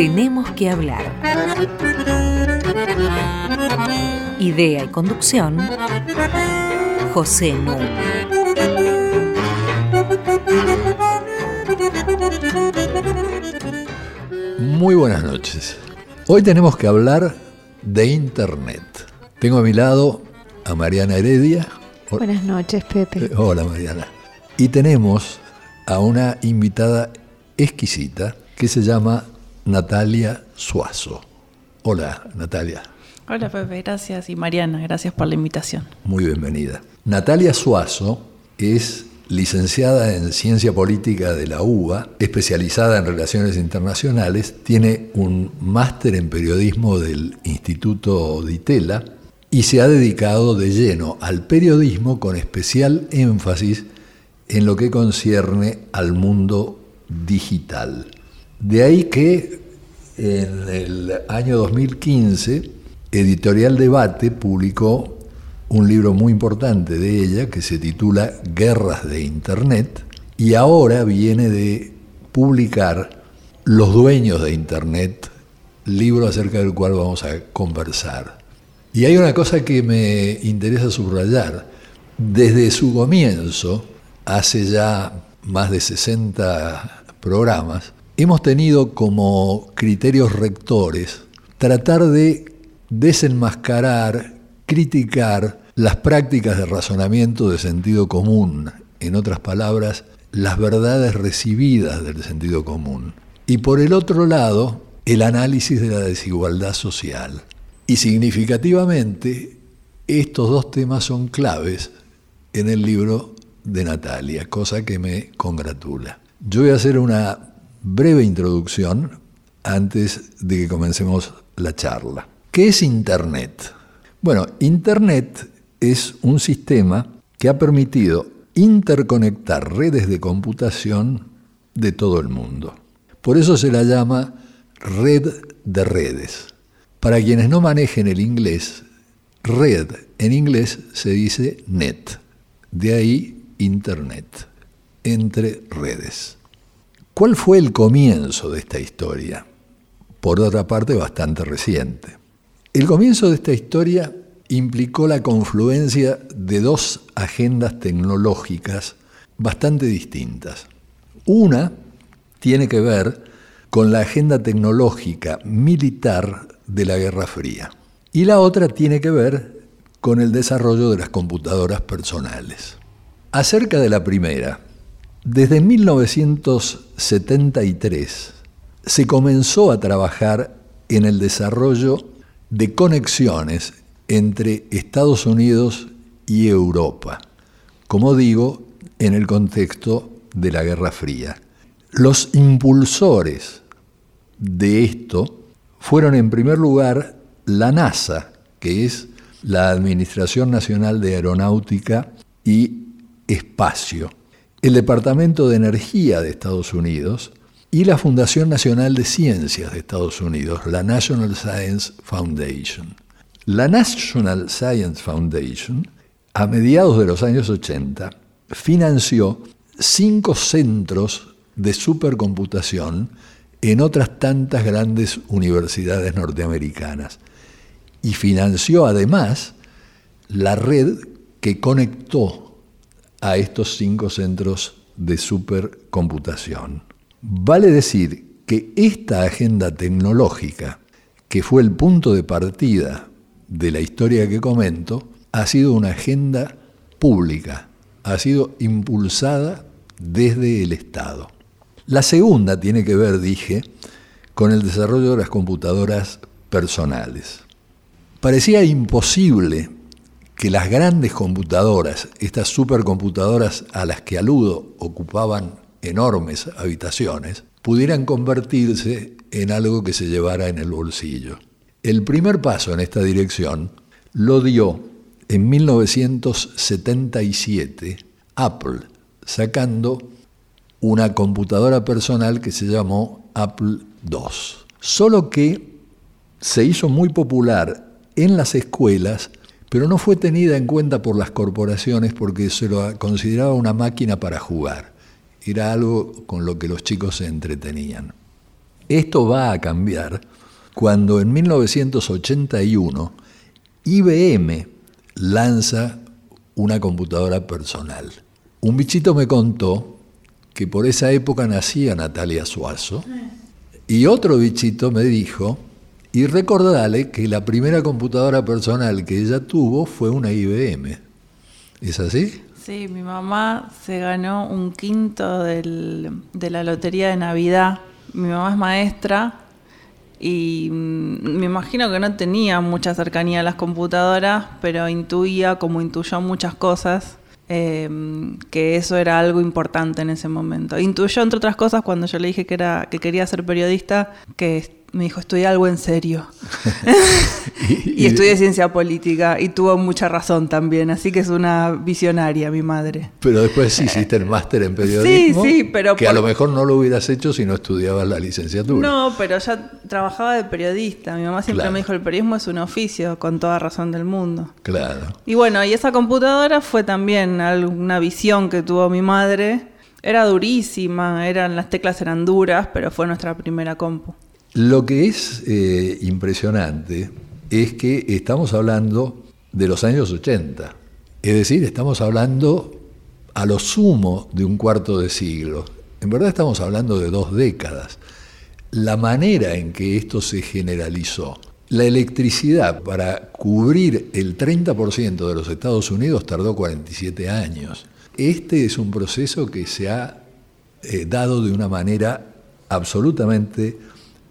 Tenemos que hablar. Idea y conducción, José Núñez. Muy buenas noches. Hoy tenemos que hablar de Internet. Tengo a mi lado a Mariana Heredia. Buenas noches, Pepe. Eh, Hola, Mariana. Y tenemos a una invitada exquisita que se llama Natalia Suazo. Hola, Natalia. Hola Pepe, gracias. Y Mariana, gracias por la invitación. Muy bienvenida. Natalia Suazo es licenciada en Ciencia Política de la UBA, especializada en Relaciones Internacionales, tiene un máster en Periodismo del Instituto Ditela y se ha dedicado de lleno al periodismo con especial énfasis en lo que concierne al mundo digital. De ahí que en el año 2015 Editorial Debate publicó un libro muy importante de ella que se titula Guerras de Internet y ahora viene de publicar Los dueños de Internet, libro acerca del cual vamos a conversar. Y hay una cosa que me interesa subrayar. Desde su comienzo, hace ya más de 60 programas, hemos tenido como criterios rectores tratar de desenmascarar, criticar las prácticas de razonamiento de sentido común, en otras palabras, las verdades recibidas del sentido común. Y por el otro lado, el análisis de la desigualdad social. Y significativamente, estos dos temas son claves en el libro de Natalia, cosa que me congratula. Yo voy a hacer una breve introducción antes de que comencemos la charla. ¿Qué es Internet? Bueno, Internet es un sistema que ha permitido interconectar redes de computación de todo el mundo. Por eso se la llama red de redes. Para quienes no manejen el inglés, red en inglés se dice net. De ahí Internet, entre redes. ¿Cuál fue el comienzo de esta historia? Por otra parte, bastante reciente. El comienzo de esta historia implicó la confluencia de dos agendas tecnológicas bastante distintas. Una tiene que ver con la agenda tecnológica militar de la Guerra Fría y la otra tiene que ver con el desarrollo de las computadoras personales. Acerca de la primera, desde 1973 se comenzó a trabajar en el desarrollo de conexiones entre Estados Unidos y Europa, como digo, en el contexto de la Guerra Fría. Los impulsores de esto fueron en primer lugar la NASA, que es la Administración Nacional de Aeronáutica y Espacio, el Departamento de Energía de Estados Unidos y la Fundación Nacional de Ciencias de Estados Unidos, la National Science Foundation. La National Science Foundation, a mediados de los años 80, financió cinco centros de supercomputación en otras tantas grandes universidades norteamericanas y financió además la red que conectó a estos cinco centros de supercomputación. Vale decir que esta agenda tecnológica, que fue el punto de partida de la historia que comento, ha sido una agenda pública, ha sido impulsada desde el Estado. La segunda tiene que ver, dije, con el desarrollo de las computadoras personales. Parecía imposible que las grandes computadoras, estas supercomputadoras a las que aludo ocupaban enormes habitaciones, pudieran convertirse en algo que se llevara en el bolsillo. El primer paso en esta dirección lo dio en 1977 Apple, sacando una computadora personal que se llamó Apple II. Solo que se hizo muy popular en las escuelas pero no fue tenida en cuenta por las corporaciones porque se lo consideraba una máquina para jugar. Era algo con lo que los chicos se entretenían. Esto va a cambiar cuando en 1981 IBM lanza una computadora personal. Un bichito me contó que por esa época nacía Natalia Suazo y otro bichito me dijo, y recordale que la primera computadora personal que ella tuvo fue una IBM. ¿Es así? Sí, mi mamá se ganó un quinto del, de la lotería de Navidad. Mi mamá es maestra y mm, me imagino que no tenía mucha cercanía a las computadoras, pero intuía, como intuyó muchas cosas, eh, que eso era algo importante en ese momento. Intuyó, entre otras cosas, cuando yo le dije que, era, que quería ser periodista, que me dijo, estudia algo en serio. y, estudié ciencia política y tuvo mucha razón también, así que es una visionaria mi madre. Pero después sí hiciste el máster en periodismo. Sí, sí, pero... Que a lo mejor no lo hubieras hecho si no estudiabas la licenciatura. No, pero ya trabajaba de periodista. Mi mamá siempre me dijo, el periodismo es un oficio, con toda razón del mundo. Claro. Y bueno, y esa computadora fue también una visión que tuvo mi madre. Era durísima, eran las teclas eran duras, pero fue nuestra primera compu. Lo que es eh, impresionante es que estamos hablando de los años 80, es decir, estamos hablando a lo sumo de un cuarto de siglo. En verdad estamos hablando de dos décadas. La manera en que esto se generalizó, la electricidad para cubrir el 30% de los Estados Unidos tardó 47 años. Este es un proceso que se ha eh, dado de una manera absolutamente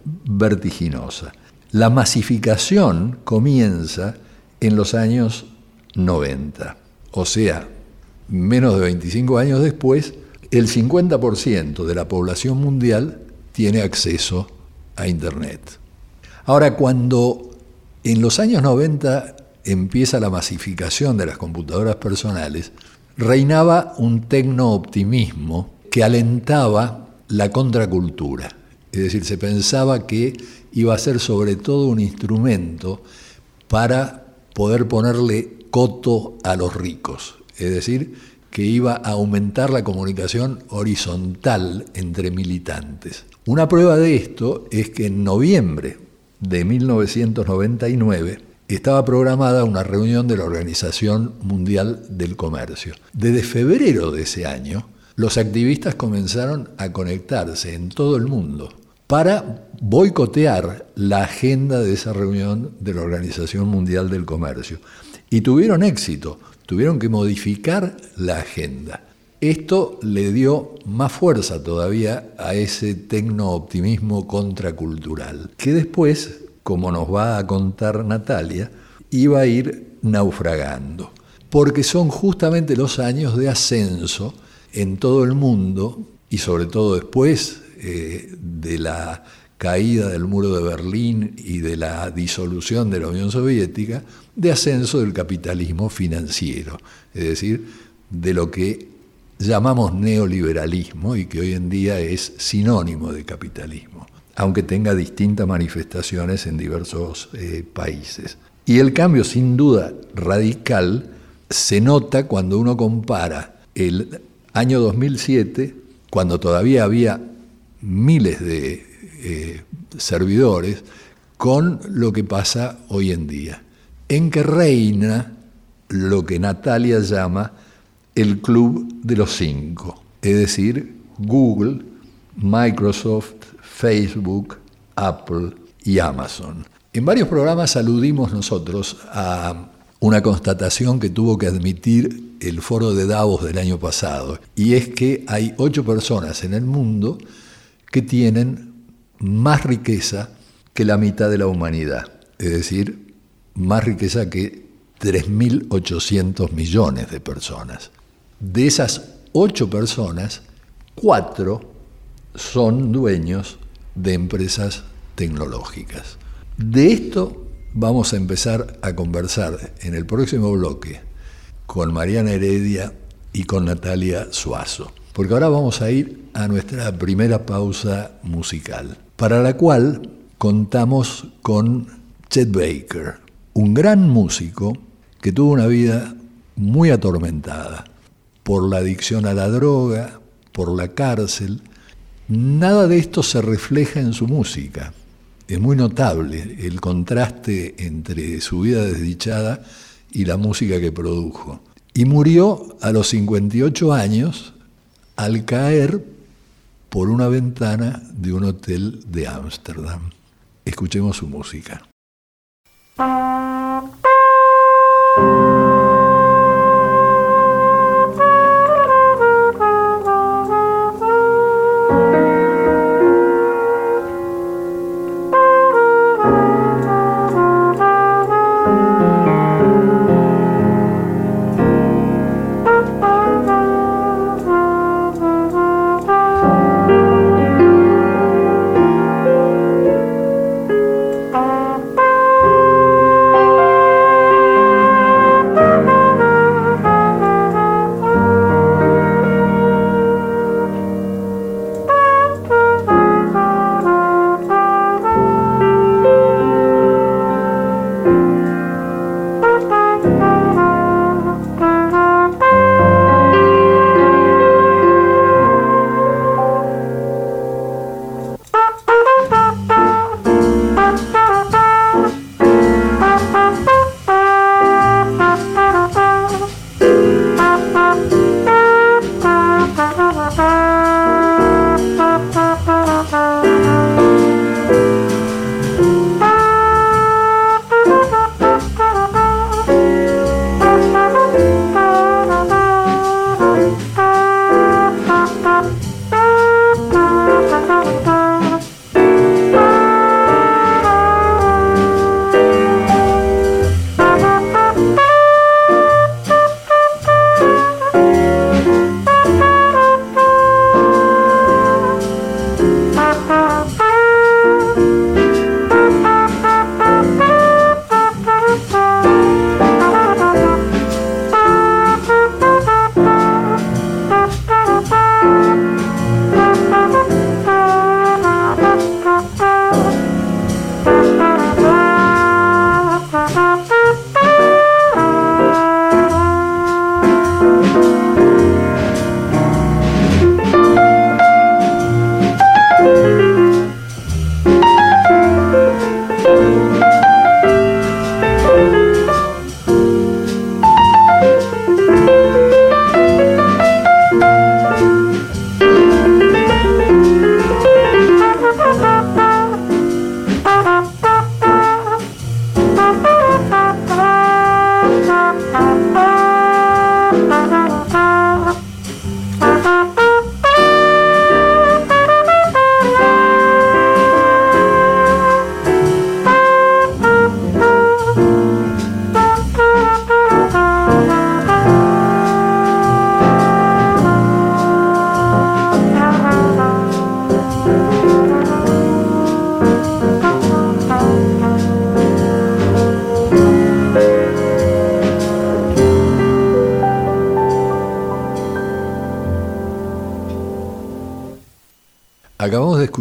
vertiginosa. La masificación comienza en los años 90, o sea, menos de 25 años después, el 50% de la población mundial tiene acceso a Internet. Ahora, cuando en los años 90 empieza la masificación de las computadoras personales, reinaba un tecno-optimismo que alentaba la contracultura. Es decir, se pensaba que iba a ser sobre todo un instrumento para poder ponerle coto a los ricos. Es decir, que iba a aumentar la comunicación horizontal entre militantes. Una prueba de esto es que en noviembre de 1999 estaba programada una reunión de la Organización Mundial del Comercio. Desde febrero de ese año, los activistas comenzaron a conectarse en todo el mundo para boicotear la agenda de esa reunión de la Organización Mundial del Comercio. Y tuvieron éxito, tuvieron que modificar la agenda. Esto le dio más fuerza todavía a ese tecno-optimismo contracultural, que después, como nos va a contar Natalia, iba a ir naufragando, porque son justamente los años de ascenso en todo el mundo y sobre todo después eh, de la caída del muro de Berlín y de la disolución de la Unión Soviética, de ascenso del capitalismo financiero, es decir, de lo que llamamos neoliberalismo y que hoy en día es sinónimo de capitalismo, aunque tenga distintas manifestaciones en diversos eh, países. Y el cambio, sin duda radical, se nota cuando uno compara el año 2007, cuando todavía había miles de eh, servidores con lo que pasa hoy en día, en que reina lo que Natalia llama el club de los cinco, es decir, Google, Microsoft, Facebook, Apple y Amazon. En varios programas aludimos nosotros a una constatación que tuvo que admitir el foro de Davos del año pasado, y es que hay ocho personas en el mundo que tienen más riqueza que la mitad de la humanidad, es decir, más riqueza que 3.800 millones de personas. De esas ocho personas, cuatro son dueños de empresas tecnológicas. De esto vamos a empezar a conversar en el próximo bloque con Mariana Heredia y con Natalia Suazo porque ahora vamos a ir a nuestra primera pausa musical, para la cual contamos con Chet Baker, un gran músico que tuvo una vida muy atormentada por la adicción a la droga, por la cárcel Nada de esto se refleja en su música. Es muy notable el contraste entre su vida desdichada y la música que produjo. Y murió a los 58 años al caer por una ventana de un hotel de Ámsterdam. Escuchemos su música.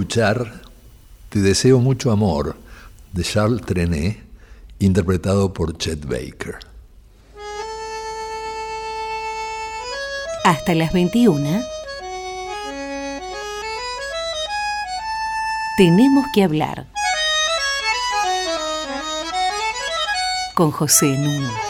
Te deseo mucho amor de Charles Trenet, interpretado por Chet Baker. Hasta las 21. Tenemos que hablar. Con José Nuno.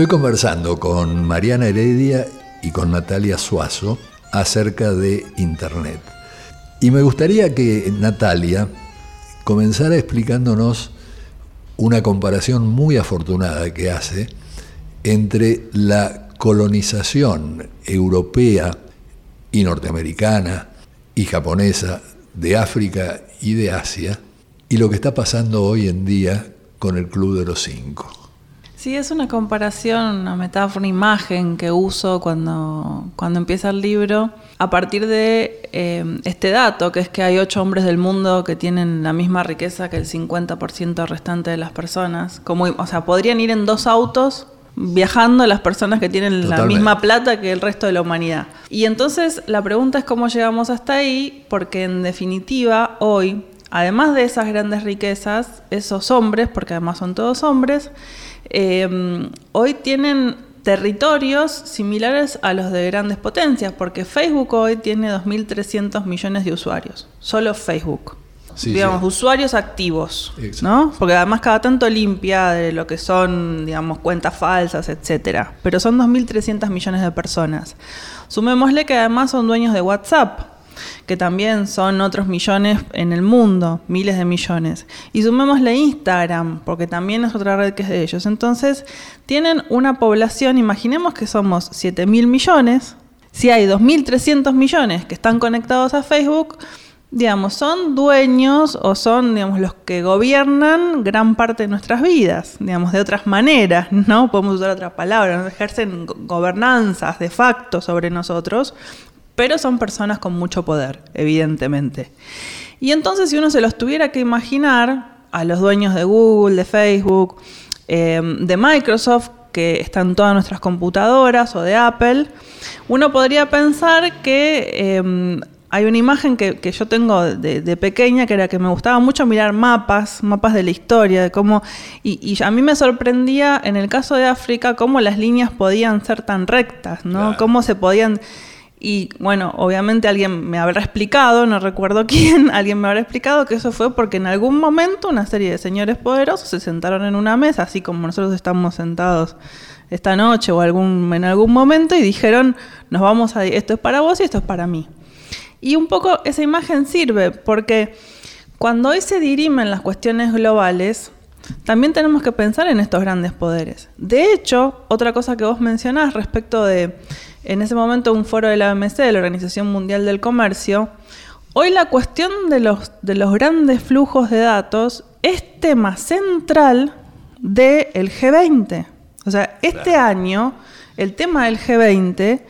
Estoy conversando con Mariana Heredia y con Natalia Suazo acerca de Internet. Y me gustaría que Natalia comenzara explicándonos una comparación muy afortunada que hace entre la colonización europea y norteamericana y japonesa de África y de Asia y lo que está pasando hoy en día con el Club de los Cinco. Sí, es una comparación, una metáfora, una imagen que uso cuando, cuando empieza el libro, a partir de eh, este dato, que es que hay ocho hombres del mundo que tienen la misma riqueza que el 50% restante de las personas. Como, o sea, podrían ir en dos autos viajando las personas que tienen la misma plata que el resto de la humanidad. Y entonces la pregunta es cómo llegamos hasta ahí, porque en definitiva hoy además de esas grandes riquezas, esos hombres, porque además son todos hombres, eh, hoy tienen territorios similares a los de grandes potencias, porque Facebook hoy tiene 2.300 millones de usuarios, solo Facebook. Sí, digamos, sí. usuarios activos, Exacto. ¿no? Porque además cada tanto limpia de lo que son, digamos, cuentas falsas, etcétera. Pero son 2.300 millones de personas. Sumémosle que además son dueños de WhatsApp, que también son otros millones en el mundo, miles de millones. Y sumémosle Instagram, porque también es otra red que es de ellos. Entonces, tienen una población, imaginemos que somos 7.000 millones, si hay 2.300 millones que están conectados a Facebook, digamos, son dueños o son, digamos, los que gobiernan gran parte de nuestras vidas, digamos, de otras maneras, ¿no? Podemos usar otras palabras, ejercen go- gobernanzas de facto sobre nosotros, pero son personas con mucho poder, evidentemente. Y entonces, si uno se los tuviera que imaginar, a los dueños de Google, de Facebook, eh, de Microsoft, que están en todas nuestras computadoras, o de Apple, uno podría pensar que eh, hay una imagen que, que yo tengo de, de pequeña que era que me gustaba mucho mirar mapas, mapas de la historia, de cómo. Y, y a mí me sorprendía en el caso de África cómo las líneas podían ser tan rectas, ¿no? Claro. Cómo se podían. Y bueno, obviamente alguien me habrá explicado, no recuerdo quién, alguien me habrá explicado que eso fue porque en algún momento una serie de señores poderosos se sentaron en una mesa, así como nosotros estamos sentados esta noche o en algún momento, y dijeron, nos vamos a, esto es para vos y esto es para mí. Y un poco esa imagen sirve porque cuando hoy se dirimen las cuestiones globales, también tenemos que pensar en estos grandes poderes. De hecho, otra cosa que vos mencionás respecto de, en ese momento, un foro de la OMC, de la Organización Mundial del Comercio, hoy la cuestión de los, de los grandes flujos de datos es tema central del G20. O sea, este año, el tema del G20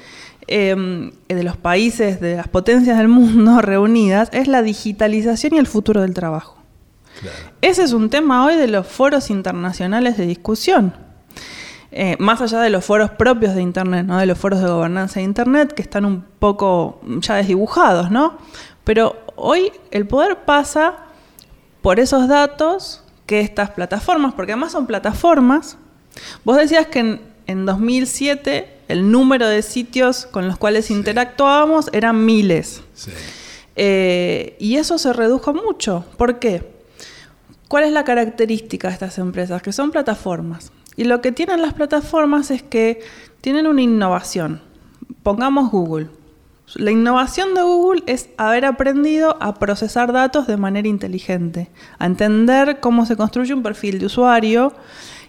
eh, de los países, de las potencias del mundo reunidas, es la digitalización y el futuro del trabajo. Claro. Ese es un tema hoy de los foros internacionales de discusión. Eh, más allá de los foros propios de Internet, ¿no? de los foros de gobernanza de Internet, que están un poco ya desdibujados, ¿no? Pero hoy el poder pasa por esos datos que estas plataformas, porque además son plataformas. Vos decías que en, en 2007 el número de sitios con los cuales interactuábamos eran miles. Sí. Eh, y eso se redujo mucho. ¿Por qué? ¿Cuál es la característica de estas empresas? Que son plataformas. Y lo que tienen las plataformas es que tienen una innovación. Pongamos Google. La innovación de Google es haber aprendido a procesar datos de manera inteligente, a entender cómo se construye un perfil de usuario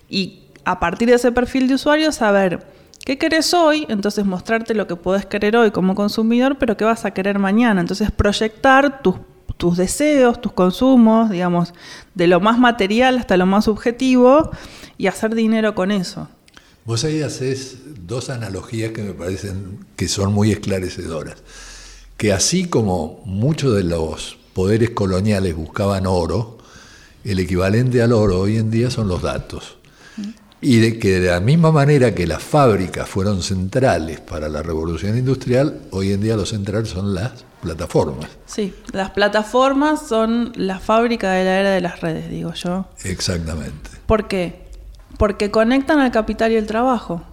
y a partir de ese perfil de usuario saber qué querés hoy, entonces mostrarte lo que podés querer hoy como consumidor, pero qué vas a querer mañana. Entonces proyectar tus, tus deseos, tus consumos, digamos, de lo más material hasta lo más subjetivo y hacer dinero con eso. Vos ahí haces dos analogías que me parecen que son muy esclarecedoras. Que así como muchos de los poderes coloniales buscaban oro, el equivalente al oro hoy en día son los datos. Y de que de la misma manera que las fábricas fueron centrales para la revolución industrial, hoy en día lo central son las plataformas. Sí, las plataformas son la fábrica de la era de las redes, digo yo. Exactamente. ¿Por qué? Porque conectan al capital y el trabajo.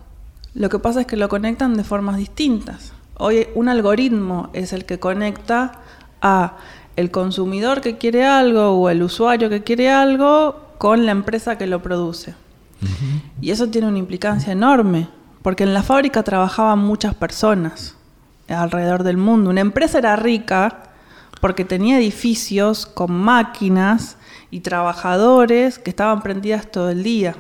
Lo que pasa es que lo conectan de formas distintas. Hoy un algoritmo es el que conecta a el consumidor que quiere algo o el usuario que quiere algo con la empresa que lo produce. Y eso tiene una implicancia enorme, porque en la fábrica trabajaban muchas personas alrededor del mundo. Una empresa era rica porque tenía edificios con máquinas y trabajadores que estaban prendidas todo el día.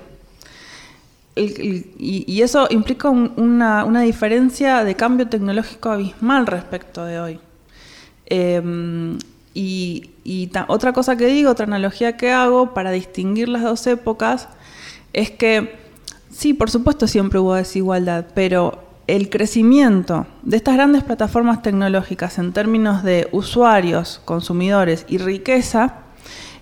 Y, eso implica un- una, diferencia de cambio tecnológico abismal respecto de hoy. Eh, y otra cosa que digo, otra analogía que hago para distinguir las dos épocas, es que sí, por supuesto siempre hubo desigualdad, pero el crecimiento de estas grandes plataformas tecnológicas en términos de usuarios, consumidores y riqueza,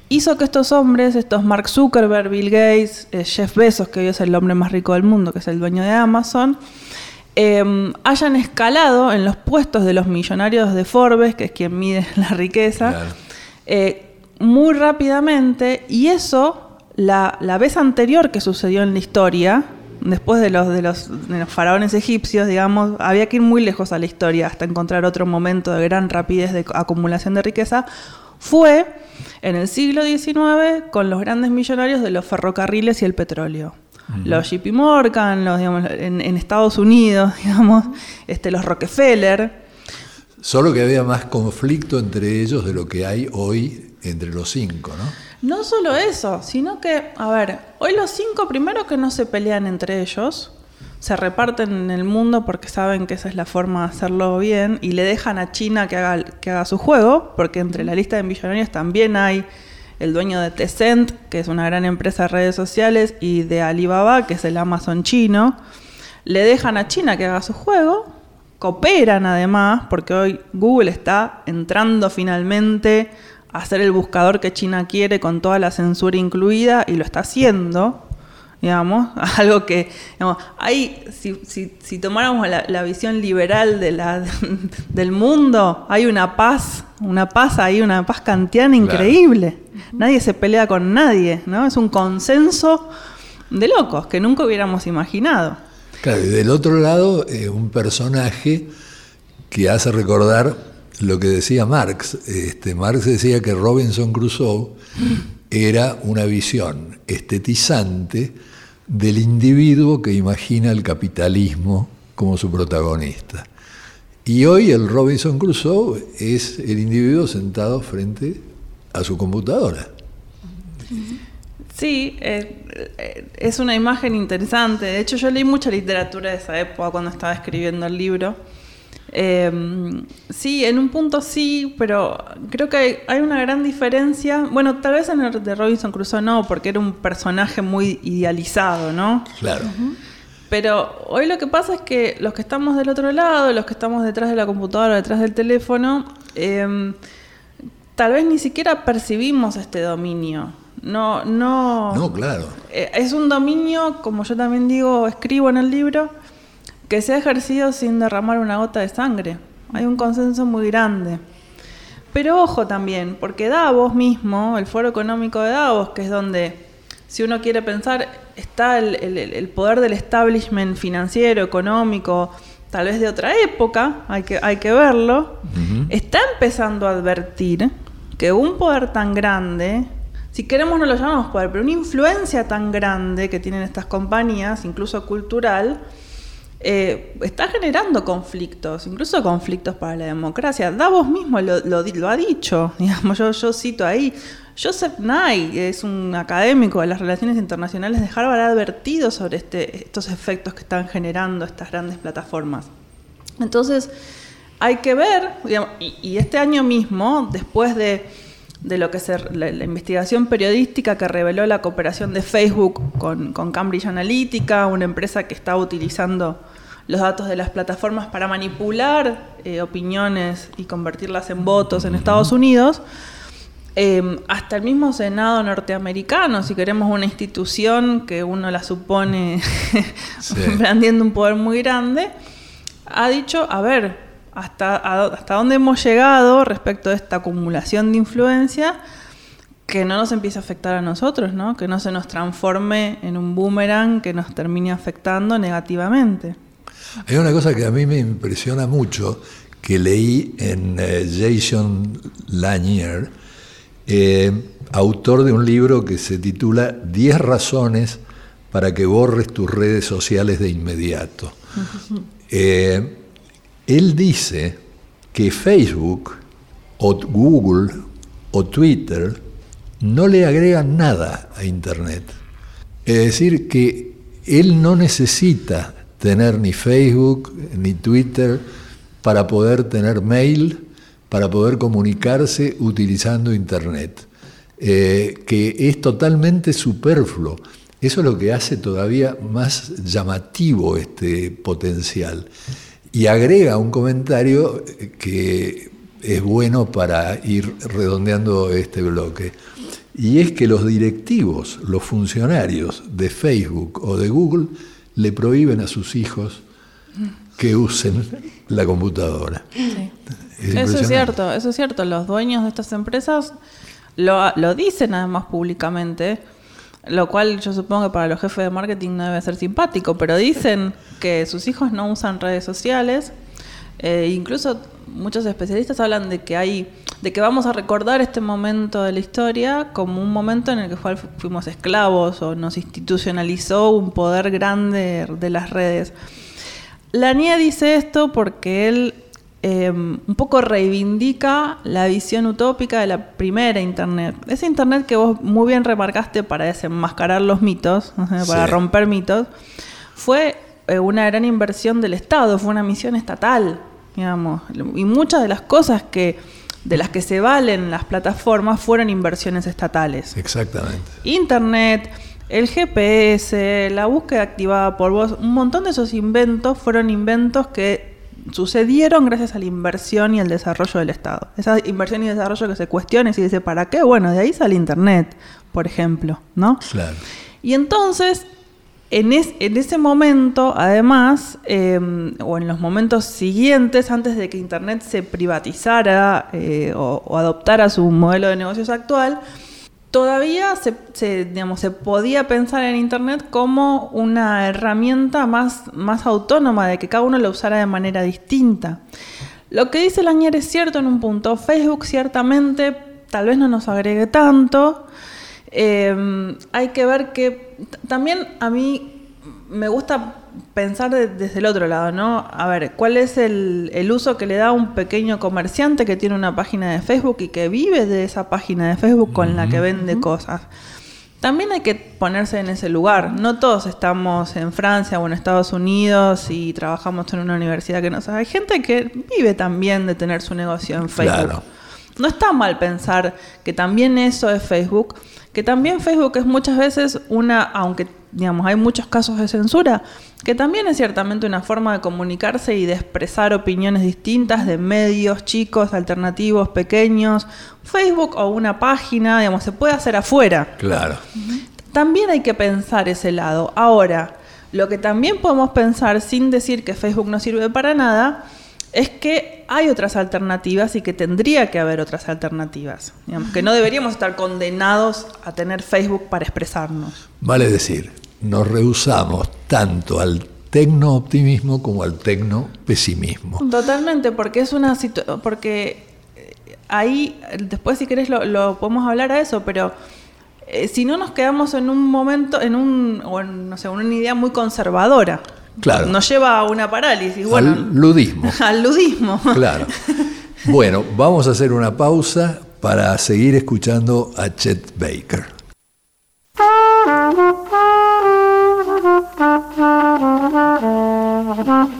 hizo que estos hombres, estos Mark Zuckerberg, Bill Gates, eh, Jeff Bezos, que hoy es el hombre más rico del mundo, que es el dueño de Amazon, eh, hayan escalado en los puestos de los millonarios de Forbes, que es quien mide la riqueza, Claro. eh, muy rápidamente y eso, la, la vez anterior que sucedió en la historia, después de los, de los, de los faraones egipcios, digamos, había que ir muy lejos a la historia hasta encontrar otro momento de gran rapidez de acumulación de riqueza, fue en el siglo XIX con los grandes millonarios de los ferrocarriles y el petróleo. Los JP Morgan, los, digamos, en, en Estados Unidos, digamos, este, los Rockefeller. Solo que había más conflicto entre ellos de lo que hay hoy entre los cinco, ¿no? No solo eso, sino que, a ver, hoy los cinco primero que no se pelean entre ellos, se reparten en el mundo porque saben que esa es la forma de hacerlo bien y le dejan a China que haga, que haga su juego, porque entre la lista de millonarios también hay el dueño de Tencent, que es una gran empresa de redes sociales, y de Alibaba, que es el Amazon chino. Le dejan a China que haga su juego, cooperan además, porque hoy Google está entrando finalmente hacer el buscador que China quiere con toda la censura incluida y lo está haciendo digamos, algo que, digamos, hay, si, si, si tomáramos la, la, visión liberal de la, del mundo, hay una paz, una paz ahí, una paz kantiana increíble. Claro. Nadie se pelea con nadie, ¿no? Es un consenso de locos que nunca hubiéramos imaginado. Claro, y del otro lado, eh, un personaje que hace recordar lo que decía Marx. Este, Marx decía que Robinson Crusoe era una visión estetizante del individuo que imagina el capitalismo como su protagonista. Y hoy el Robinson Crusoe es el individuo sentado frente a su computadora. Sí, eh, es una imagen interesante. De hecho, yo leí mucha literatura de esa época cuando estaba escribiendo el libro. Eh, sí, en un punto sí, pero creo que hay, hay, una gran diferencia. Bueno, tal vez en el de Robinson Crusoe no, porque era un personaje muy idealizado, ¿no? Claro. Uh -huh. Pero hoy lo que pasa es que los que estamos del otro lado, los que estamos detrás de la computadora, detrás del teléfono, eh, tal vez ni siquiera percibimos este dominio. No, no. No, claro. Eh, es un dominio, como yo también digo, escribo en el libro, que se ha ejercido sin derramar una gota de sangre. Hay un consenso muy grande. Pero ojo también, porque Davos mismo, el Foro Económico de Davos, que es donde, si uno quiere pensar, está el, el, el poder del establishment financiero, económico, tal vez de otra época, hay que, hay que verlo, uh -huh. está empezando a advertir que un poder tan grande, si queremos no lo llamamos poder, pero una influencia tan grande que tienen estas compañías, incluso cultural, eh, está generando conflictos, incluso conflictos para la democracia. Davos mismo lo, ha dicho, digamos, yo, cito ahí. Joseph Nye es un académico de las relaciones internacionales de Harvard, ha advertido sobre este, estos efectos que están generando estas grandes plataformas. Entonces, hay que ver, digamos, y, este año mismo, después de, lo que se, la, la, investigación periodística que reveló la cooperación de Facebook con, con Cambridge Analytica, una empresa que está utilizando los datos de las plataformas para manipular eh, opiniones y convertirlas en votos en Estados Unidos, eh, hasta el mismo Senado norteamericano, si queremos una institución que uno la supone sí. blandiendo un poder muy grande, ha dicho, a ver, hasta, a, hasta dónde hemos llegado respecto a esta acumulación de influencia, que no nos empiece a afectar a nosotros, ¿no? que no se nos transforme en un boomerang que nos termine afectando negativamente. Hay una cosa que a mí me impresiona mucho, que leí en eh, Jason Lanier, eh, autor de un libro que se titula 10 razones para que borres tus redes sociales de inmediato. Eh, él dice que Facebook o Google o Twitter no le agregan nada a Internet. Es decir, que él no necesita tener ni Facebook ni Twitter para poder tener mail, para poder comunicarse utilizando Internet, eh, que es totalmente superfluo. Eso es lo que hace todavía más llamativo este potencial. Y agrega un comentario que es bueno para ir redondeando este bloque. Y es que los directivos, los funcionarios de Facebook o de Google, le prohíben a sus hijos que usen la computadora. Sí. Es eso es cierto, eso es cierto. Los dueños de estas empresas lo, lo dicen además públicamente, lo cual yo supongo que para los jefes de marketing no debe ser simpático, pero dicen que sus hijos no usan redes sociales. Eh, incluso muchos especialistas hablan de que hay, de que vamos a recordar este momento de la historia como un momento en el que fuimos esclavos o nos institucionalizó un poder grande de las redes. Lanier dice esto porque él Em, un poco reivindica la visión utópica de la primera Internet. Ese Internet que vos muy bien remarcaste para desenmascarar los mitos, para romper mitos, fue eh, una gran inversión del Estado, fue una misión estatal, digamos. Y muchas de las cosas que de las que se valen las plataformas fueron inversiones estatales. Exactamente. Internet, el GPS, la búsqueda activada por vos, un montón de esos inventos fueron inventos que sucedieron gracias a la inversión y el desarrollo del Estado. Esa inversión y desarrollo que se cuestiona y se dice, ¿para qué? Bueno, de ahí sale Internet, por ejemplo, ¿no? Claro. Y entonces, en, ese momento, además, em, o en los momentos siguientes, antes de que Internet se privatizara eh, o, adoptara su modelo de negocios actual, todavía se, digamos, se podía pensar en Internet como una herramienta más, más autónoma, de que cada uno la usara de manera distinta. Lo que dice Lañer es cierto en un punto. Facebook ciertamente tal vez no nos agregue tanto. Eh, hay que ver que también a mí me gusta pensar desde el otro lado, ¿no? A ver, ¿cuál es el, uso que le da un pequeño comerciante que tiene una página de Facebook y que vive de esa página de Facebook con la que vende cosas? También hay que ponerse en ese lugar. No todos estamos en Francia o en Estados Unidos y trabajamos en una universidad que no sabe. Hay gente que vive también de tener su negocio en Facebook. No está mal pensar que también eso es Facebook, que también Facebook es muchas veces una, aunque digamos, hay muchos casos de censura, que también es ciertamente una forma de comunicarse y de expresar opiniones distintas de medios chicos, alternativos, pequeños. Facebook o una página, digamos, se puede hacer afuera. Claro. También hay que pensar ese lado. Ahora, lo que también podemos pensar, sin decir que Facebook no sirve para nada, es que hay otras alternativas y que tendría que haber otras alternativas. Digamos, que no deberíamos estar condenados a tener Facebook para expresarnos. Vale decir, nos rehusamos tanto al tecno-optimismo como al tecno-pesimismo. Totalmente, porque es una situación, porque eh, ahí, después si querés lo, podemos hablar a eso, pero eh, si no nos quedamos en un momento, en un, o en, no sé, una idea muy conservadora. Nos lleva a una parálisis. Al ludismo. Al ludismo. Claro. Bueno, vamos a hacer una pausa para seguir escuchando a Chet Baker.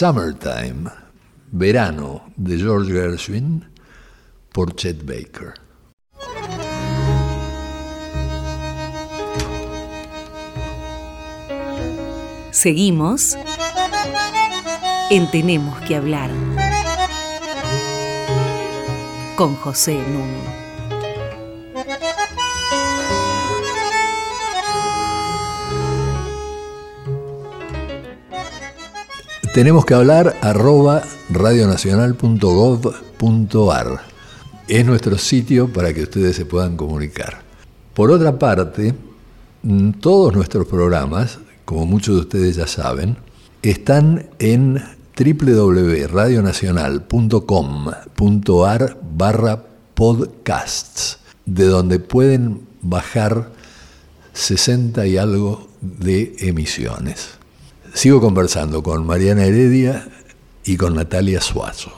Summertime, Verano de George Gershwin por Chet Baker. Seguimos en Tenemos que hablar con José Nuno. Tenemos que hablar arroba radionacional.gov.ar. Es nuestro sitio para que ustedes se puedan comunicar. Por otra parte, mm, todos nuestros programas, como muchos de ustedes ya saben, están en www.radionacional.com.ar barra podcasts, de donde pueden bajar 60 y algo de emisiones. Sigo conversando con Mariana Heredia y con Natalia Suazo.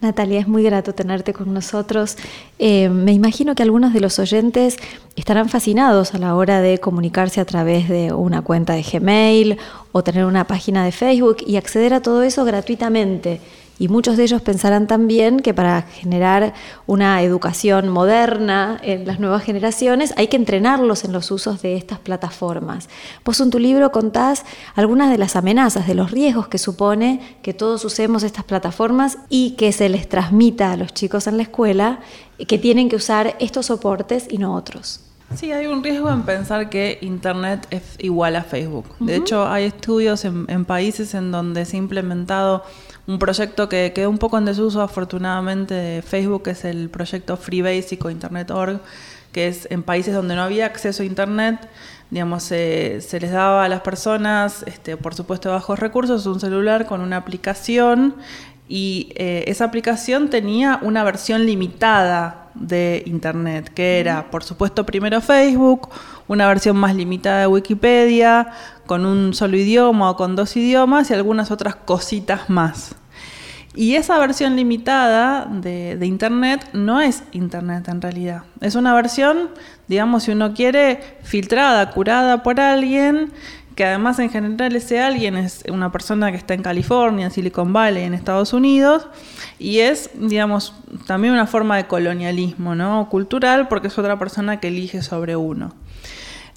Natalia, es muy grato tenerte con nosotros. Eh, me imagino que algunos de los oyentes estarán fascinados a la hora de comunicarse a través de una cuenta de Gmail o tener una página de Facebook y acceder a todo eso gratuitamente. Y muchos de ellos pensarán también que para generar una educación moderna en las nuevas generaciones hay que entrenarlos en los usos de estas plataformas. Vos en tu libro contás algunas de las amenazas, de los riesgos que supone que todos usemos estas plataformas y que se les transmita a los chicos en la escuela que tienen que usar estos soportes y no otros. Sí, hay un riesgo en pensar que Internet es igual a Facebook. De hecho, hay estudios en, en países en donde se ha implementado un proyecto que quedó un poco en desuso afortunadamente de Facebook, que es el proyecto Free Basic o Internet.org, que es en países donde no había acceso a Internet, digamos, se les daba a las personas, este, por supuesto bajos recursos, un celular con una aplicación y eh, esa aplicación tenía una versión limitada de Internet, que era, por supuesto, primero Facebook, una versión más limitada de Wikipedia, con un solo idioma o con dos idiomas y algunas otras cositas más. Y esa versión limitada de, Internet no es Internet en realidad. Es una versión, digamos, si uno quiere, filtrada, curada por alguien que además en general ese alguien es una persona que está en California, en Silicon Valley, en Estados Unidos, y es, digamos, también una forma de colonialismo ¿no? cultural porque es otra persona que elige sobre uno.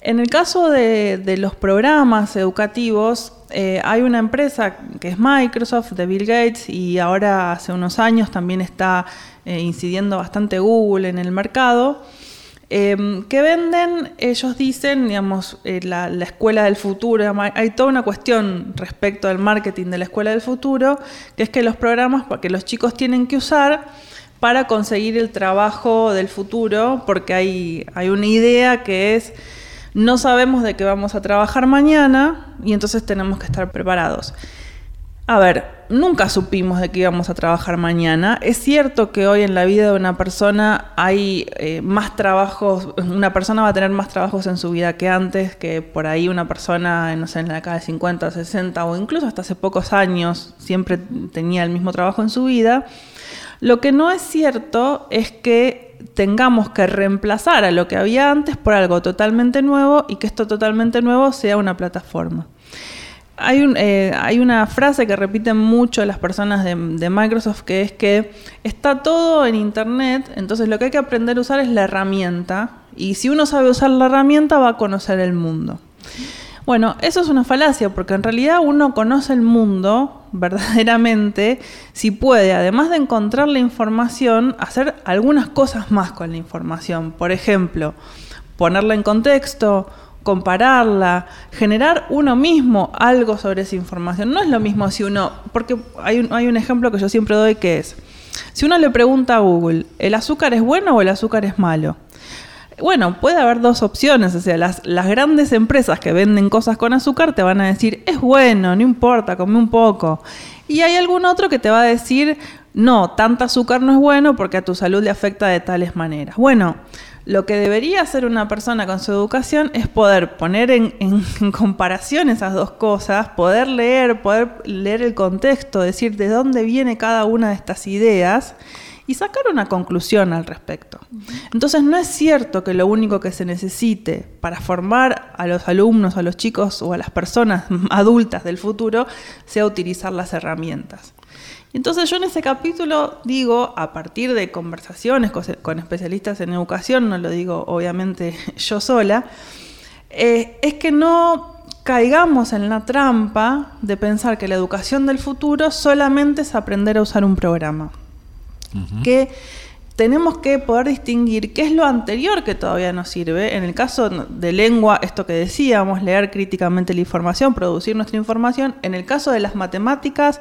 En el caso de, los programas educativos, eh, hay una empresa que es Microsoft, de Bill Gates, y ahora hace unos años también está eh, incidiendo bastante Google en el mercado, Em, que venden, ellos dicen, digamos, eh, la, escuela del futuro, hay toda una cuestión respecto al marketing de la escuela del futuro, que es que los programas que los chicos tienen que usar para conseguir el trabajo del futuro, porque hay, hay una idea que es, no sabemos de qué vamos a trabajar mañana y entonces tenemos que estar preparados. A ver, nunca supimos de qué íbamos a trabajar mañana. Es cierto que hoy en la vida de una persona hay eh, más trabajos, una persona va a tener más trabajos en su vida que antes, que por ahí una persona, no sé, en la década de 50, 60 o incluso hasta hace pocos años siempre tenía el mismo trabajo en su vida. Lo que no es cierto es que tengamos que reemplazar a lo que había antes por algo totalmente nuevo y que esto totalmente nuevo sea una plataforma. Hay, eh, una frase que repiten mucho las personas de, Microsoft que es que está todo en Internet, entonces lo que hay que aprender a usar es la herramienta y si uno sabe usar la herramienta va a conocer el mundo. Bueno, eso es una falacia porque en realidad uno conoce el mundo verdaderamente si puede, además de encontrar la información, hacer algunas cosas más con la información. Por ejemplo, ponerla en contexto, compararla, generar uno mismo algo sobre esa información. No es lo mismo si uno, porque hay un, hay un ejemplo que yo siempre doy que es, si uno le pregunta a Google, ¿el azúcar es bueno o el azúcar es malo? Bueno, puede haber dos opciones, o sea, las, grandes empresas que venden cosas con azúcar te van a decir, es bueno, no importa, come un poco. Y hay algún otro que te va a decir, no, tanta azúcar no es bueno porque a tu salud le afecta de tales maneras. Bueno, lo que debería hacer una persona con su educación es poder poner en, comparación esas dos cosas, poder leer, poder leer el contexto, decir de dónde viene cada una de estas ideas y sacar una conclusión al respecto. Entonces no es cierto que lo único que se necesite para formar a los alumnos, a los chicos o a las personas adultas del futuro sea utilizar las herramientas. Entonces yo en ese capítulo digo, a partir de conversaciones con especialistas en educación, no lo digo obviamente yo sola, eh, es que no caigamos en la trampa de pensar que la educación del futuro solamente es aprender a usar un programa. Que tenemos que poder distinguir qué es lo anterior que todavía nos sirve. En el caso de lengua, esto que decíamos, leer críticamente la información, producir nuestra información. En el caso de las matemáticas,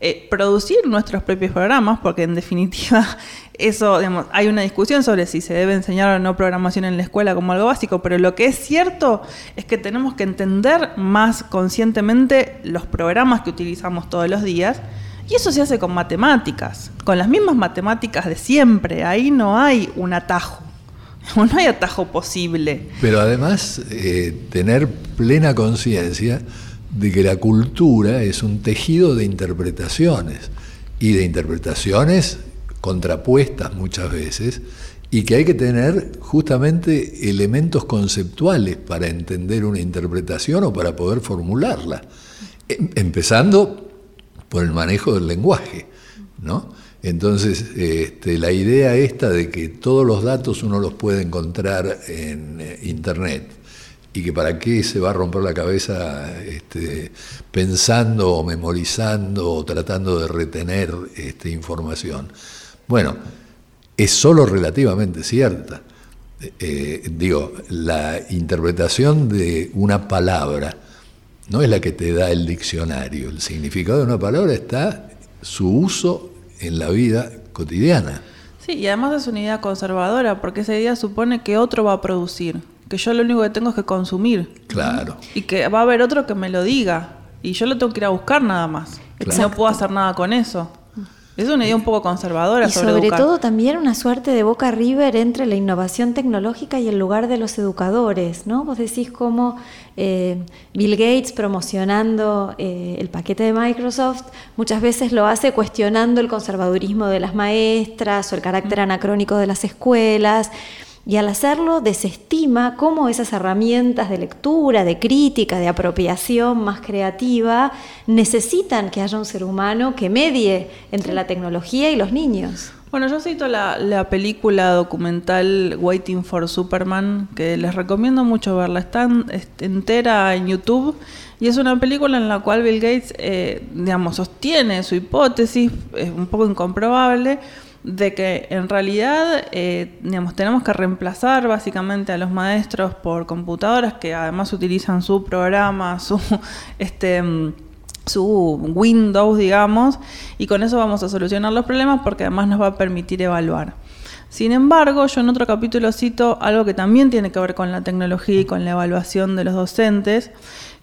eh, producir nuestros propios programas, porque en definitiva eso, digamos, hay una discusión sobre si se debe enseñar o no programación en la escuela como algo básico, pero lo que es cierto es que tenemos que entender más conscientemente los programas que utilizamos todos los días. Y eso se hace con matemáticas, con las mismas matemáticas de siempre. Ahí no hay un atajo, no hay atajo posible. Pero además, eh, tener plena conciencia de que la cultura es un tejido de interpretaciones. Y de interpretaciones contrapuestas muchas veces. Y que hay que tener justamente elementos conceptuales para entender una interpretación o para poder formularla, em, empezando por el manejo del lenguaje, ¿no? Entonces, este, la idea esta de que todos los datos uno los puede encontrar en eh, Internet, y que para qué se va a romper la cabeza este, pensando o memorizando o tratando de retener este, información. Bueno, es solo relativamente cierta. Eh, digo, la interpretación de una palabra no es la que te da el diccionario. El significado de una palabra está su uso en la vida cotidiana. Sí, y además es una idea conservadora, porque esa idea supone que otro va a producir que yo lo único que tengo es que consumir. Claro. Y que va a haber otro que me lo diga. Y yo lo tengo que ir a buscar nada más. No puedo hacer nada con eso. Es una idea un poco conservadora y sobre, todo también una suerte de boca river entre la innovación tecnológica y el lugar de los educadores, ¿no? Vos decís cómo eh, Bill Gates promocionando eh, el paquete de Microsoft muchas veces lo hace cuestionando el conservadurismo de las maestras o el carácter anacrónico de las escuelas y al hacerlo desestima cómo esas herramientas de lectura, de crítica, de apropiación más creativa necesitan que haya un ser humano que medie entre la tecnología y los niños. Bueno, yo cito la, película documental Waiting for Superman, que les recomiendo mucho verla. Está entera en YouTube y es una película en la cual Bill Gates, eh, digamos, sostiene su hipótesis, es un poco incomprobable, de que en realidad eh, tenemos que reemplazar básicamente a los maestros por computadoras que además utilizan su programa, su, este, su Windows, digamos, y con eso vamos a solucionar los problemas porque además nos va a permitir evaluar. Sin embargo, yo en otro capítulo cito algo que también tiene que ver con la tecnología y con la evaluación de los docentes,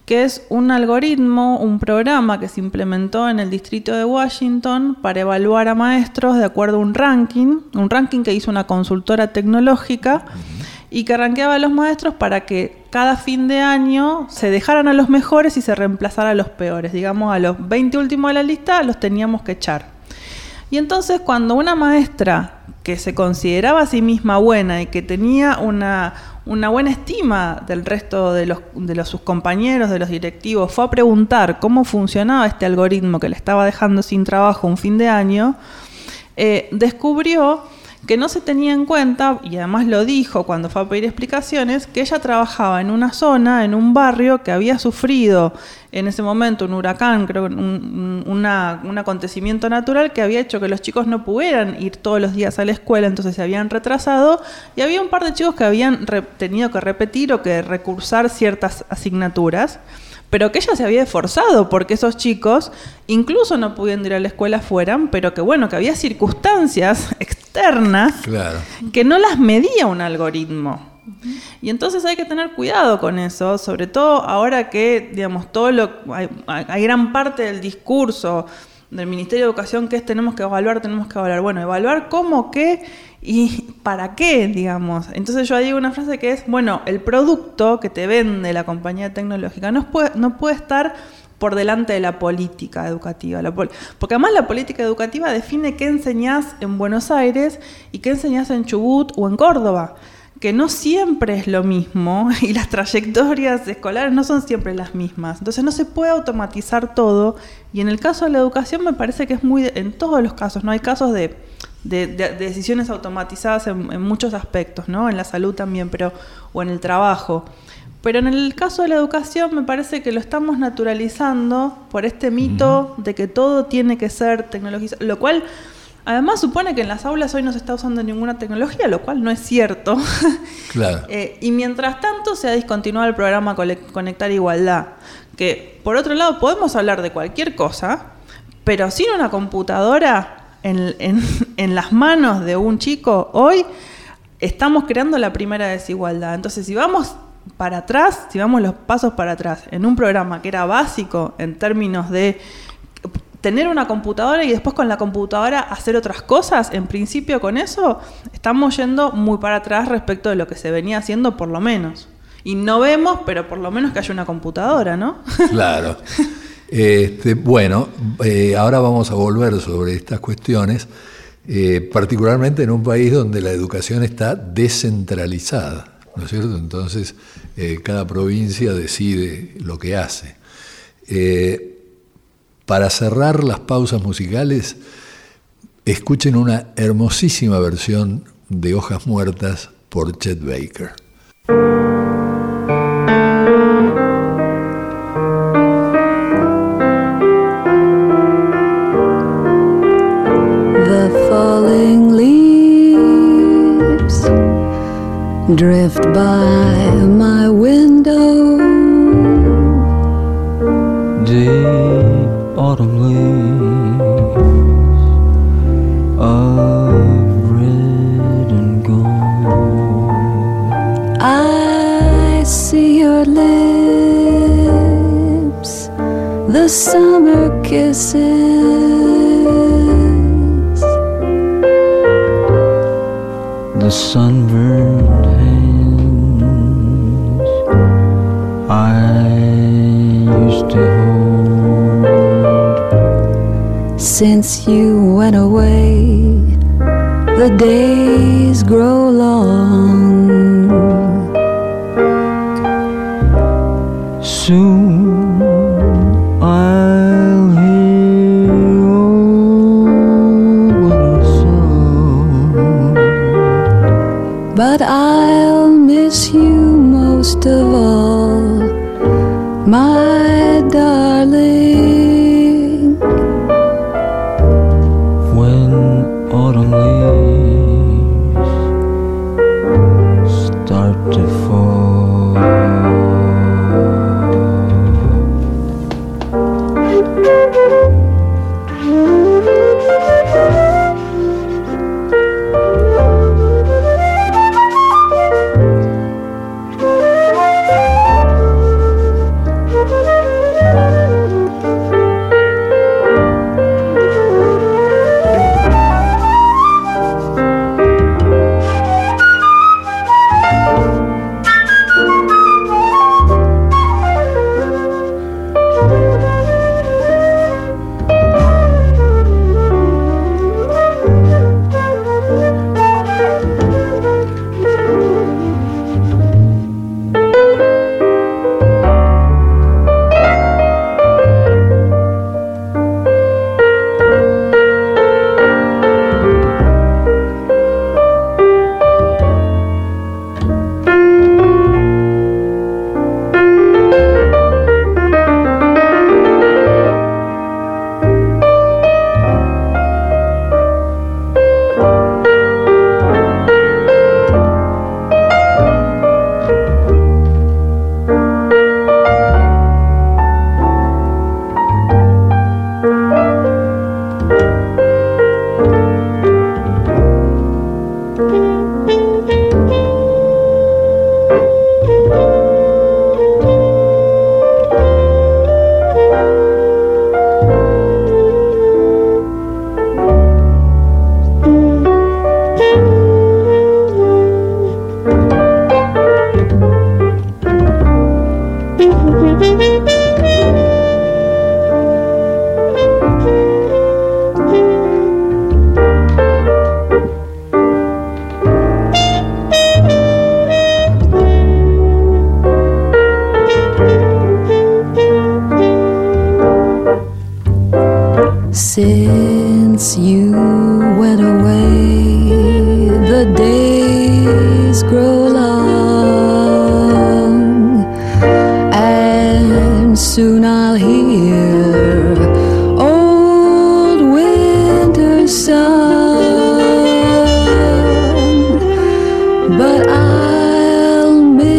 que es un algoritmo, un programa que se implementó en el distrito de Washington para evaluar a maestros de acuerdo a un ranking, un ranking que hizo una consultora tecnológica y que ranqueaba a los maestros para que cada fin de año se dejaran a los mejores y se reemplazara a los peores. Digamos, a los 20 últimos de la lista los teníamos que echar. Y entonces cuando una maestra que se consideraba a sí misma buena y que tenía una, buena estima del resto de, los, de sus compañeros, de los directivos, fue a preguntar cómo funcionaba este algoritmo que le estaba dejando sin trabajo un fin de año, eh, descubrió que no se tenía en cuenta, y además lo dijo cuando fue a pedir explicaciones, que ella trabajaba en una zona, en un barrio que había sufrido en ese momento un huracán, creo un, un acontecimiento natural que había hecho que los chicos no pudieran ir todos los días a la escuela, entonces se habían retrasado, y había un par de chicos que habían tenido que repetir o que recursar ciertas asignaturas pero que ella se había esforzado porque esos chicos incluso no pudiendo ir a la escuela fueran, pero que bueno, que había circunstancias externas que no las medía un algoritmo. Y entonces hay que tener cuidado con eso, sobre todo ahora que, digamos, todo lo hay, gran parte del discurso del Ministerio de Educación que es tenemos que evaluar, tenemos que evaluar. Bueno, evaluar cómo, qué y para qué, digamos. Entonces yo digo una frase que es, bueno, el producto que te vende la compañía tecnológica no puede, estar por delante de la política educativa. porque además la política educativa define qué enseñás en Buenos Aires y qué enseñás en Chubut o en Córdoba, que no siempre es lo mismo y las trayectorias escolares no son siempre las mismas. Entonces no se puede automatizar todo y en el caso de la educación me parece que es muy, en todos los casos, no hay casos de, decisiones automatizadas en, en, muchos aspectos, ¿no? En la salud también, pero o en el trabajo. Pero en el caso de la educación me parece que lo estamos naturalizando por este mito de que todo tiene que ser tecnologizado, lo cual además supone que en las aulas hoy no se está usando ninguna tecnología, lo cual no es cierto. Claro. Eh, y mientras tanto se ha discontinuado el programa Conectar Igualdad, que por otro lado podemos hablar de cualquier cosa, pero sin una computadora en, en las manos de un chico hoy estamos creando la primera desigualdad. Entonces, si vamos para atrás, si vamos los pasos para atrás, en un programa que era básico en términos de tener una computadora y después con la computadora hacer otras cosas, en principio con eso estamos yendo muy para atrás respecto de lo que se venía haciendo por lo menos. Y no vemos, pero por lo menos que haya una computadora, ¿no? Claro. Este, bueno, eh, ahora vamos a volver sobre estas cuestiones, eh, particularmente en un país donde la educación está descentralizada. ¿no es cierto? Entonces, eh, cada provincia decide lo que hace. Para cerrar las pausas musicales, escuchen una hermosísima versión de Hojas Muertas por Chet Baker. drift by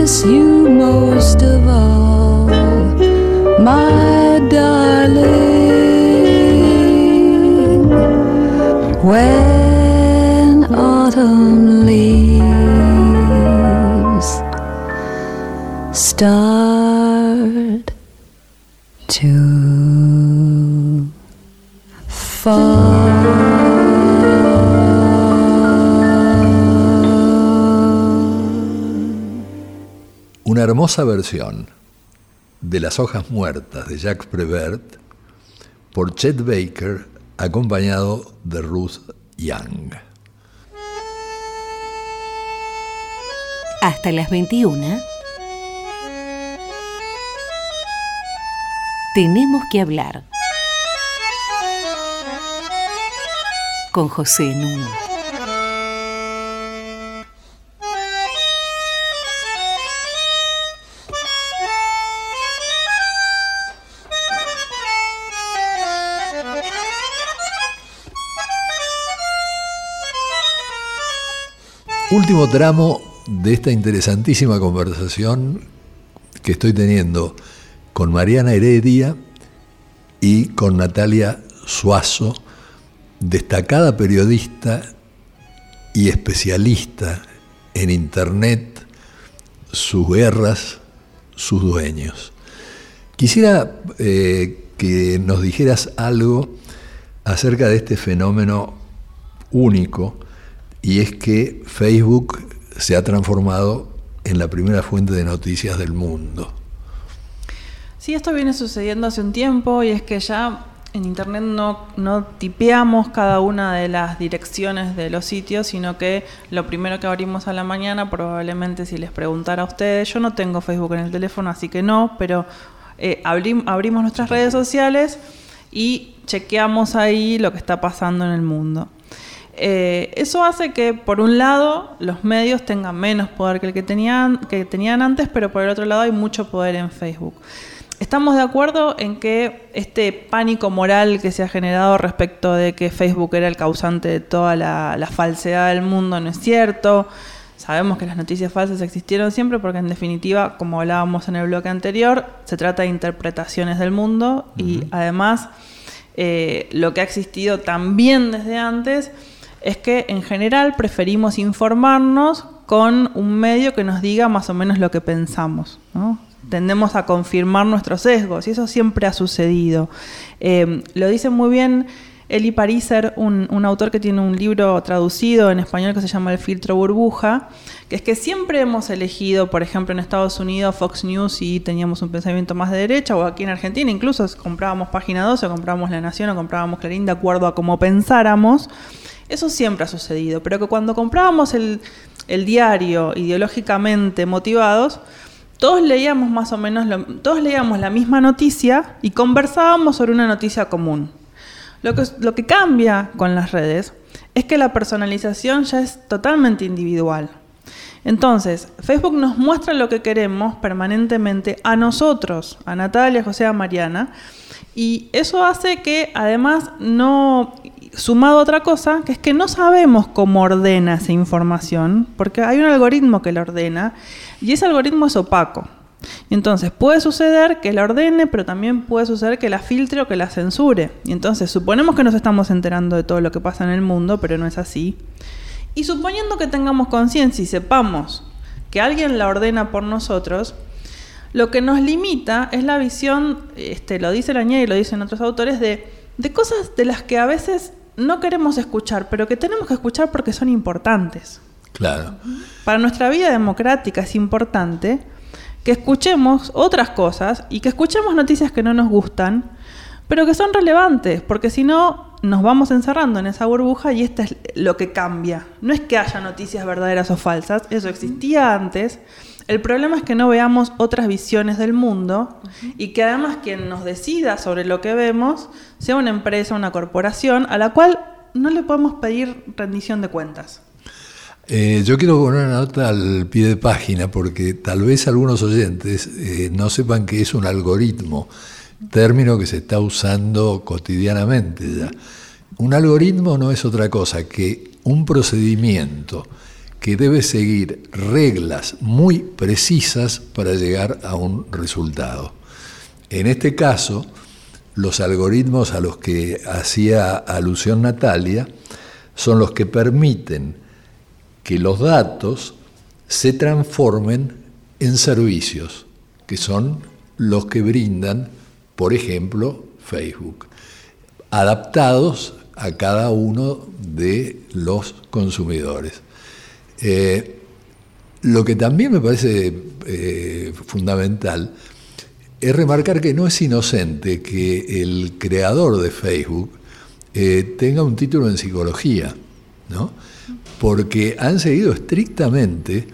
miss you most of all, my darling. When hermosa versión de Las hojas muertas de Jacques Prévert por Chet Baker acompañado de Ruth Young. Hasta las 21. Tenemos que hablar. Con José Nuno. Último tramo de esta interesantísima conversación que estoy teniendo con Mariana Heredia y con Natalia Suazo, destacada periodista y especialista en Internet, sus guerras, sus dueños. Quisiera eh, que nos dijeras algo acerca de este fenómeno único y es que Facebook se ha transformado en la primera fuente de noticias del mundo. Sí, esto viene sucediendo hace un tiempo y es que ya en Internet no, no tipeamos cada una de las direcciones de los sitios, sino que lo primero que abrimos a la mañana, probablemente si les preguntara a ustedes, yo no tengo Facebook en el teléfono, así que no, pero eh, abrim- abrimos nuestras redes sociales y chequeamos ahí lo que está pasando en el mundo. Eh, eso hace que, por un lado, los medios tengan menos poder que el que tenían, que tenían antes, pero por el otro lado hay mucho poder en Facebook. Estamos de acuerdo en que este pánico moral que se ha generado respecto de que Facebook era el causante de toda la, la falsedad del mundo no es cierto. Sabemos que las noticias falsas existieron siempre porque en definitiva, como hablábamos en el bloque anterior, se trata de interpretaciones del mundo y además eh, lo que ha existido también desde antes es que en general preferimos informarnos con un medio que nos diga más o menos lo que pensamos. Tendemos a confirmar nuestros sesgos y eso siempre ha sucedido. Eh, lo dice muy bien Eli Pariser, un, un autor que tiene un libro traducido en español que se llama El filtro burbuja, que es que siempre hemos elegido, por ejemplo, en Estados Unidos Fox News y teníamos un pensamiento más de derecha, o aquí en Argentina incluso comprábamos Página 12, o comprábamos La Nación, o comprábamos Clarín de acuerdo a cómo pensáramos. Eso siempre ha sucedido, pero que cuando comprábamos el, diario ideológicamente motivados, todos leíamos más o menos, lo- todos leíamos la misma noticia y conversábamos sobre una noticia común. Lo que, lo que cambia con las redes es que la personalización ya es totalmente individual. Entonces, Facebook nos muestra lo que queremos permanentemente a nosotros, a Natalia, José, a Mariana, y eso hace que además no, sumado a otra cosa, que es que no sabemos cómo ordena esa información, porque hay un algoritmo que la ordena, y ese algoritmo es opaco. Entonces puede suceder que la ordene, pero también puede suceder que la filtre o que la censure. Y entonces suponemos que nos estamos enterando de todo lo que pasa en el mundo, pero no es así. Y suponiendo que tengamos conciencia y sepamos que alguien la ordena por nosotros, lo que nos limita es la visión, este, lo dice Lañé y lo dicen otros autores, de, de cosas de las que a veces no queremos escuchar, pero que tenemos que escuchar porque son importantes. Claro. Para nuestra vida democrática es importante que escuchemos otras cosas y que escuchemos noticias que no nos gustan, pero que son relevantes, porque si no nos vamos encerrando en esa burbuja y esto es lo que cambia. No es que haya noticias verdaderas o falsas, eso existía antes, El problema es que no veamos otras visiones del mundo y que además quien nos decida sobre lo que vemos sea una empresa, una corporación, a la cual no le podemos pedir rendición de cuentas. Eh, yo quiero poner una nota al pie de página porque tal vez algunos oyentes eh, no sepan que es un algoritmo, término que se está usando cotidianamente ya. Un algoritmo no es otra cosa que un procedimiento que debe seguir reglas muy precisas para llegar a un resultado. En este caso, los algoritmos a los que hacía alusión Natalia son los que permiten que los datos se transformen en servicios, que son los que brindan, por ejemplo, Facebook, adaptados a cada uno de los consumidores. Eh, lo que también me parece eh, fundamental es remarcar que no es inocente que el creador de Facebook eh, tenga un título en psicología, ¿no? porque han seguido estrictamente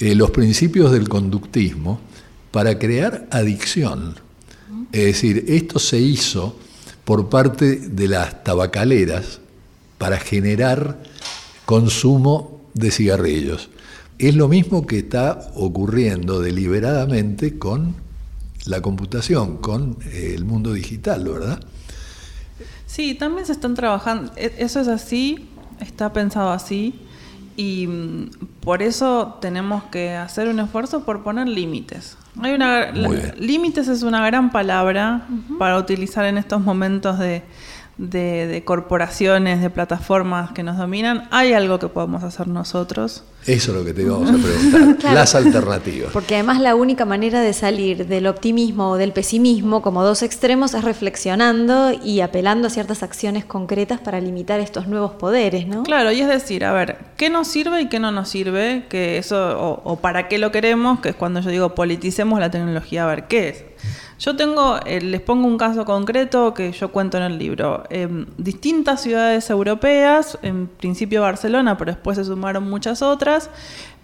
los principios del conductismo para crear adicción. Es decir, esto se hizo por parte de las tabacaleras para generar consumo de cigarrillos. Es lo mismo que está ocurriendo deliberadamente con la computación, con eh, el mundo digital, ¿verdad? Sí, también se están trabajando, e-, eso es así, está pensado así y mm, por eso tenemos que hacer un esfuerzo por poner límites. Hay una límites es una gran palabra para utilizar en estos momentos de, de, corporaciones, de plataformas que nos dominan, hay algo que podemos hacer nosotros. Eso es lo que te íbamos a preguntar, las alternativas. Porque además la única manera de salir del optimismo o del pesimismo como dos extremos es reflexionando y apelando a ciertas acciones concretas para limitar estos nuevos poderes, ¿no? Claro, y es decir, a ver, ¿qué nos sirve y qué no nos sirve? Que eso, o, o para qué lo queremos, que es cuando yo digo politicemos la tecnología, a ver, ¿qué es? Yo tengo, eh, les pongo un caso concreto que yo cuento en el libro. Em, distintas ciudades europeas, en principio Barcelona, pero después se sumaron muchas otras,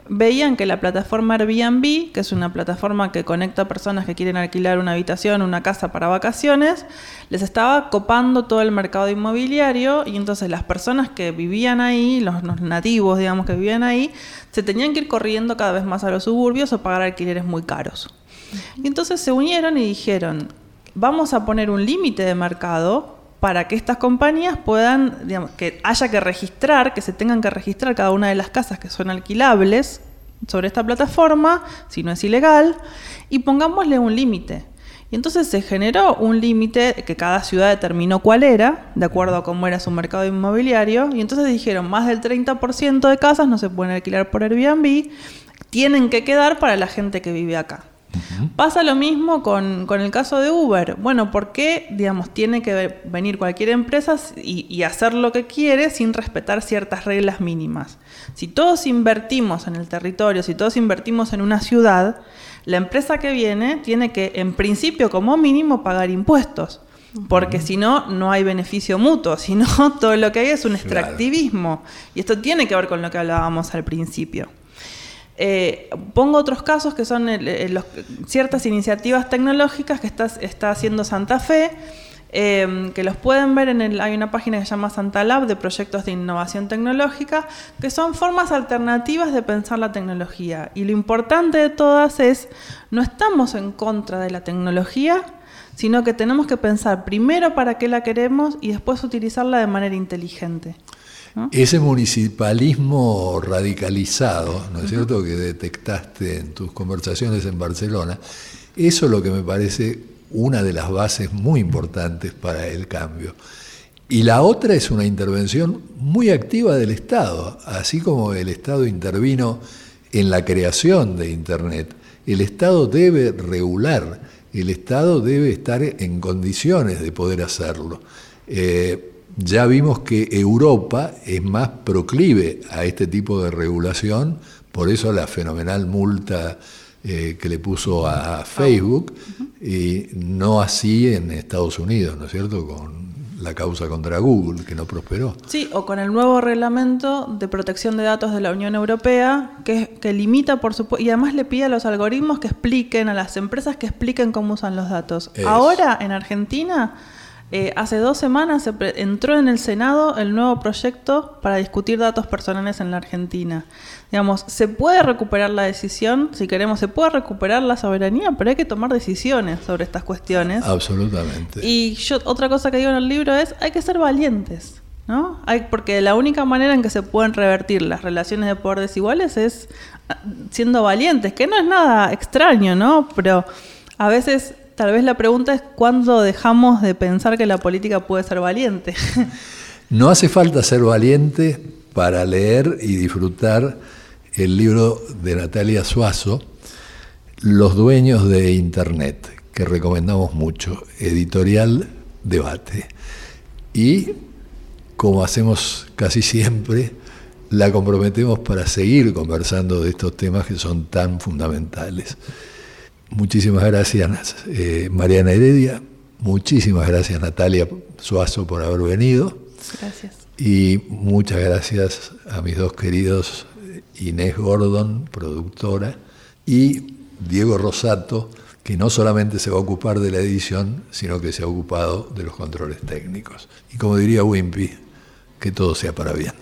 veían que la plataforma Airbnb, que es una plataforma que conecta personas que quieren alquilar una habitación, una casa para vacaciones, les estaba copando todo el mercado inmobiliario y entonces las personas que vivían ahí, los, los, nativos, digamos, que vivían ahí, se tenían que ir corriendo cada vez más a los suburbios o pagar alquileres muy caros. Y entonces se unieron y dijeron, vamos a poner un límite de mercado para que estas compañías puedan, digamos, que haya que registrar, que se tengan que registrar cada una de las casas que son alquilables sobre esta plataforma, si no es ilegal, y pongámosle un límite. Y entonces se generó un límite que cada ciudad determinó cuál era, de acuerdo a cómo era su mercado inmobiliario, y entonces dijeron, más del 30% de casas no se pueden alquilar por Airbnb, tienen que quedar para la gente que vive acá. Pasa lo mismo con, el caso de Uber. Bueno, ¿por qué, digamos, tiene que venir cualquier empresa y, hacer lo que quiere sin respetar ciertas reglas mínimas? Si todos invertimos en el territorio, si todos invertimos en una ciudad, la empresa que viene tiene que, en principio, como mínimo, pagar impuestos. Porque si no, no hay beneficio mutuo, si no, todo lo que hay es un extractivismo. Y esto tiene que ver con lo que hablábamos al principio. Eh, pongo otros casos que son ciertas iniciativas tecnológicas que está, está haciendo Santa Fe, eh, que los pueden ver en el, hay una página que se llama Santa Lab de proyectos de innovación tecnológica, que son formas alternativas de pensar la tecnología. Y lo importante de todas es, no estamos en contra de la tecnología, sino que tenemos que pensar primero para qué la queremos y después utilizarla de manera inteligente. Ese municipalismo radicalizado, ¿no es cierto?, que detectaste en tus conversaciones en Barcelona, eso es lo que me parece una de las bases muy importantes para el cambio. Y la otra es una intervención muy activa del Estado, así como el Estado intervino en la creación de Internet. El Estado debe regular, el Estado debe estar en condiciones de poder hacerlo. Eh, ya vimos que Europa es más proclive a este tipo de regulación, por eso la fenomenal multa eh, que le puso a Facebook, y no así en Estados Unidos, ¿no es cierto?, con la causa contra Google, que no prosperó. Sí, o con el nuevo reglamento de protección de datos de la Unión Europea, que, que limita, por supuesto, y además le pide a los algoritmos que expliquen, a las empresas que expliquen cómo usan los datos. Ahora, en Argentina, eh, hace dos semanas se entró en el Senado el nuevo proyecto para discutir datos personales en la Argentina. Digamos, se puede recuperar la decisión, si queremos, se puede recuperar la soberanía, pero hay que tomar decisiones sobre estas cuestiones. Absolutamente. Y yo otra cosa que digo en el libro es hay que ser valientes, ¿no? Hay, porque la única manera en que se pueden revertir las relaciones de poder desiguales es ah, siendo valientes, que no es nada extraño, ¿no? Pero a veces tal vez la pregunta es cuándo dejamos de pensar que la política puede ser valiente. No hace falta ser valiente para leer y disfrutar el libro de Natalia Suazo, Los dueños de Internet, que recomendamos mucho, editorial Debate. Y, como hacemos casi siempre, la comprometemos para seguir conversando de estos temas que son tan fundamentales. Muchísimas gracias, eh, Mariana Heredia. Muchísimas gracias, Natalia Suazo, por haber venido. Gracias. Y muchas gracias a mis dos queridos eh, Inés Gordon, productora, y Diego Rosato, que no solamente se va a ocupar de la edición, sino que se ha ocupado de los controles técnicos. Y como diría Wimpy, que todo sea para bien.